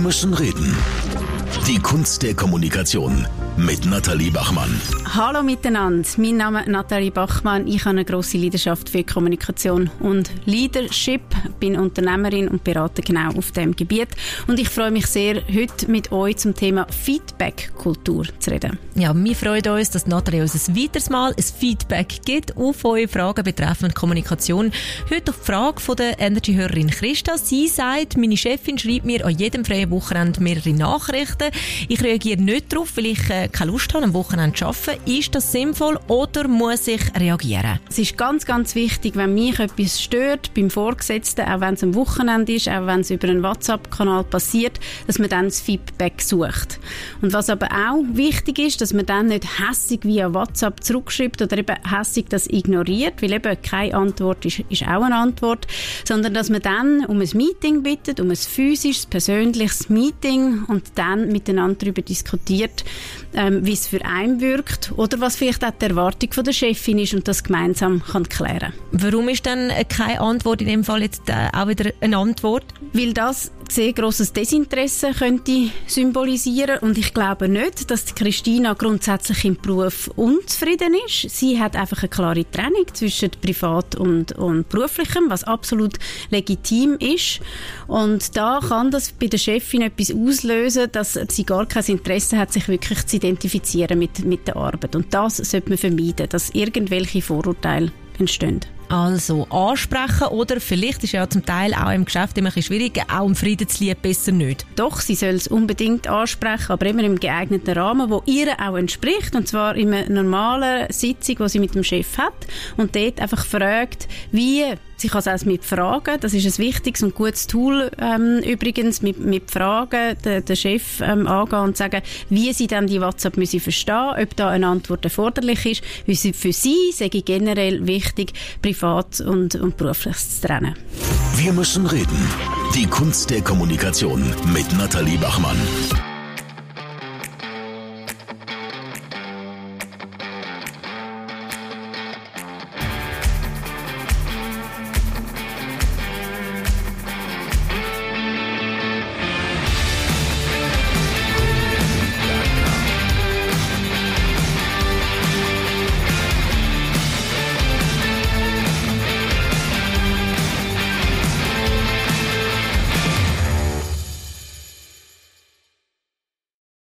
müssen reden. Die Kunst der Kommunikation mit Nathalie Bachmann. Hallo miteinander, mein Name ist Nathalie Bachmann. Ich habe eine grosse Leidenschaft für Kommunikation und Leadership, bin Unternehmerin und berate genau auf dem Gebiet. Und ich freue mich sehr, heute mit euch zum Thema Feedback-Kultur zu reden. Ja, wir freuen uns, dass Nathalie uns ein weiteres Mal ein Feedback gibt auf eure Fragen betreffend Kommunikation. Heute auf die Frage von der Energy-Hörerin Christa. Sie sagt, meine Chefin schreibt mir an jedem freien Wochenende mehrere Nachrichten. Ich reagiere nicht darauf, weil ich keine Lust habe, am Wochenende zu arbeiten. Ist das sinnvoll oder muss ich reagieren? Es ist ganz, ganz wichtig, wenn mich etwas stört beim Vorgesetzten, auch wenn es am Wochenende ist, auch wenn es über einen WhatsApp-Kanal passiert, dass man dann das Feedback sucht. Und was aber auch wichtig ist, dass man dann nicht hässig via WhatsApp zurückschreibt oder eben hässig das ignoriert, weil eben keine Antwort ist, ist auch eine Antwort, sondern dass man dann um ein Meeting bittet, um ein physisches, persönliches Meeting und dann miteinander darüber diskutiert, ähm, wie es für einen wirkt oder was vielleicht auch die Erwartung von der Chefin ist und das gemeinsam kann klären. Warum ist dann keine Antwort in dem Fall jetzt äh, auch wieder eine Antwort? Weil das sehr grosses Desinteresse könnte symbolisieren und ich glaube nicht, dass Christina grundsätzlich im Beruf unzufrieden ist. Sie hat einfach eine klare Trennung zwischen Privat und, und Beruflichem, was absolut legitim ist und da kann das bei der Chefin etwas auslösen, dass sie gar kein Interesse hat, sich wirklich zu identifizieren mit, mit der Arbeit und das sollte man vermeiden, dass irgendwelche Vorurteile entstehen. Also ansprechen oder vielleicht ist ja zum Teil auch im Geschäft immer ein schwierig, auch im Friedenslied besser nicht. Doch, sie soll es unbedingt ansprechen, aber immer im geeigneten Rahmen, wo ihr auch entspricht und zwar in einer normalen Sitzung, die sie mit dem Chef hat und dort einfach fragt, wie Sie kann es auch mit Fragen, das ist ein wichtiges und gutes Tool ähm, übrigens, mit, mit Fragen den, den Chef ähm, angehen und sagen, wie sie dann die WhatsApp müssen verstehen, ob da eine Antwort erforderlich ist. Weil sie, für sie sage ich generell wichtig, privat und, und beruflich zu trennen. Wir müssen reden. Die Kunst der Kommunikation mit Nathalie Bachmann.